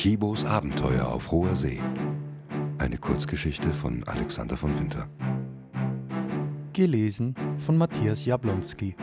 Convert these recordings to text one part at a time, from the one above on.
Kibos Abenteuer auf hoher See. Eine Kurzgeschichte von Alexander von Winter. Gelesen von Matthias Jablonski.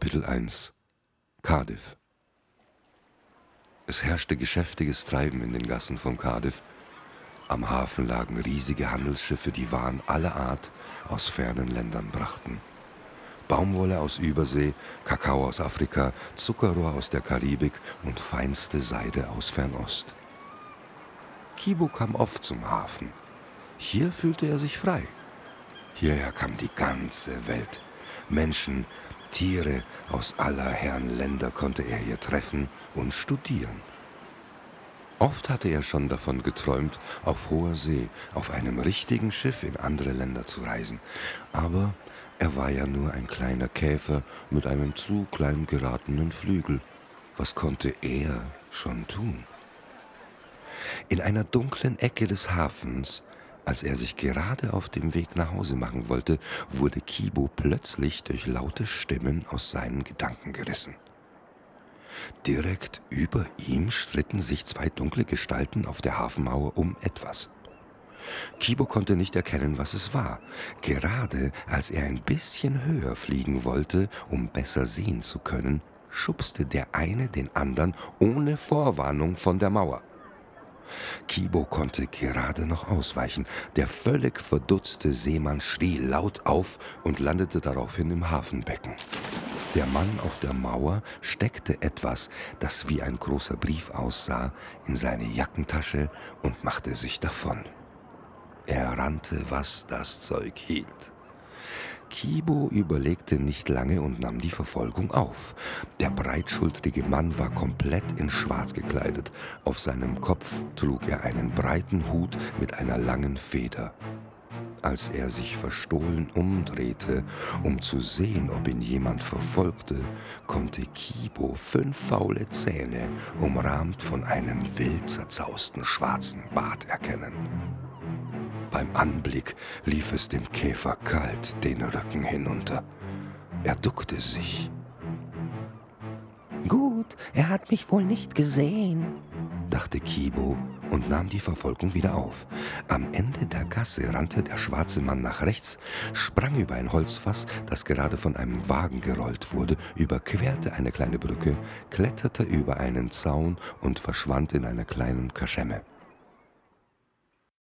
Kapitel 1 Cardiff Es herrschte geschäftiges Treiben in den Gassen von Cardiff. Am Hafen lagen riesige Handelsschiffe, die Waren aller Art aus fernen Ländern brachten. Baumwolle aus Übersee, Kakao aus Afrika, Zuckerrohr aus der Karibik und feinste Seide aus Fernost. Kibo kam oft zum Hafen. Hier fühlte er sich frei. Hierher kam die ganze Welt. Menschen, Tiere aus aller Herren Länder konnte er hier treffen und studieren. Oft hatte er schon davon geträumt, auf hoher See, auf einem richtigen Schiff in andere Länder zu reisen. Aber er war ja nur ein kleiner Käfer mit einem zu klein geratenen Flügel. Was konnte er schon tun? In einer dunklen Ecke des Hafens als er sich gerade auf dem Weg nach Hause machen wollte, wurde Kibo plötzlich durch laute Stimmen aus seinen Gedanken gerissen. Direkt über ihm stritten sich zwei dunkle Gestalten auf der Hafenmauer um etwas. Kibo konnte nicht erkennen, was es war. Gerade als er ein bisschen höher fliegen wollte, um besser sehen zu können, schubste der eine den anderen ohne Vorwarnung von der Mauer. Kibo konnte gerade noch ausweichen. Der völlig verdutzte Seemann schrie laut auf und landete daraufhin im Hafenbecken. Der Mann auf der Mauer steckte etwas, das wie ein großer Brief aussah, in seine Jackentasche und machte sich davon. Er rannte, was das Zeug hielt. Kibo überlegte nicht lange und nahm die Verfolgung auf. Der breitschultrige Mann war komplett in Schwarz gekleidet. Auf seinem Kopf trug er einen breiten Hut mit einer langen Feder. Als er sich verstohlen umdrehte, um zu sehen, ob ihn jemand verfolgte, konnte Kibo fünf faule Zähne, umrahmt von einem wild zerzausten schwarzen Bart, erkennen. Beim Anblick lief es dem Käfer kalt den Rücken hinunter. Er duckte sich. Gut, er hat mich wohl nicht gesehen, dachte Kibo und nahm die Verfolgung wieder auf. Am Ende der Gasse rannte der schwarze Mann nach rechts, sprang über ein Holzfass, das gerade von einem Wagen gerollt wurde, überquerte eine kleine Brücke, kletterte über einen Zaun und verschwand in einer kleinen Kaschemme.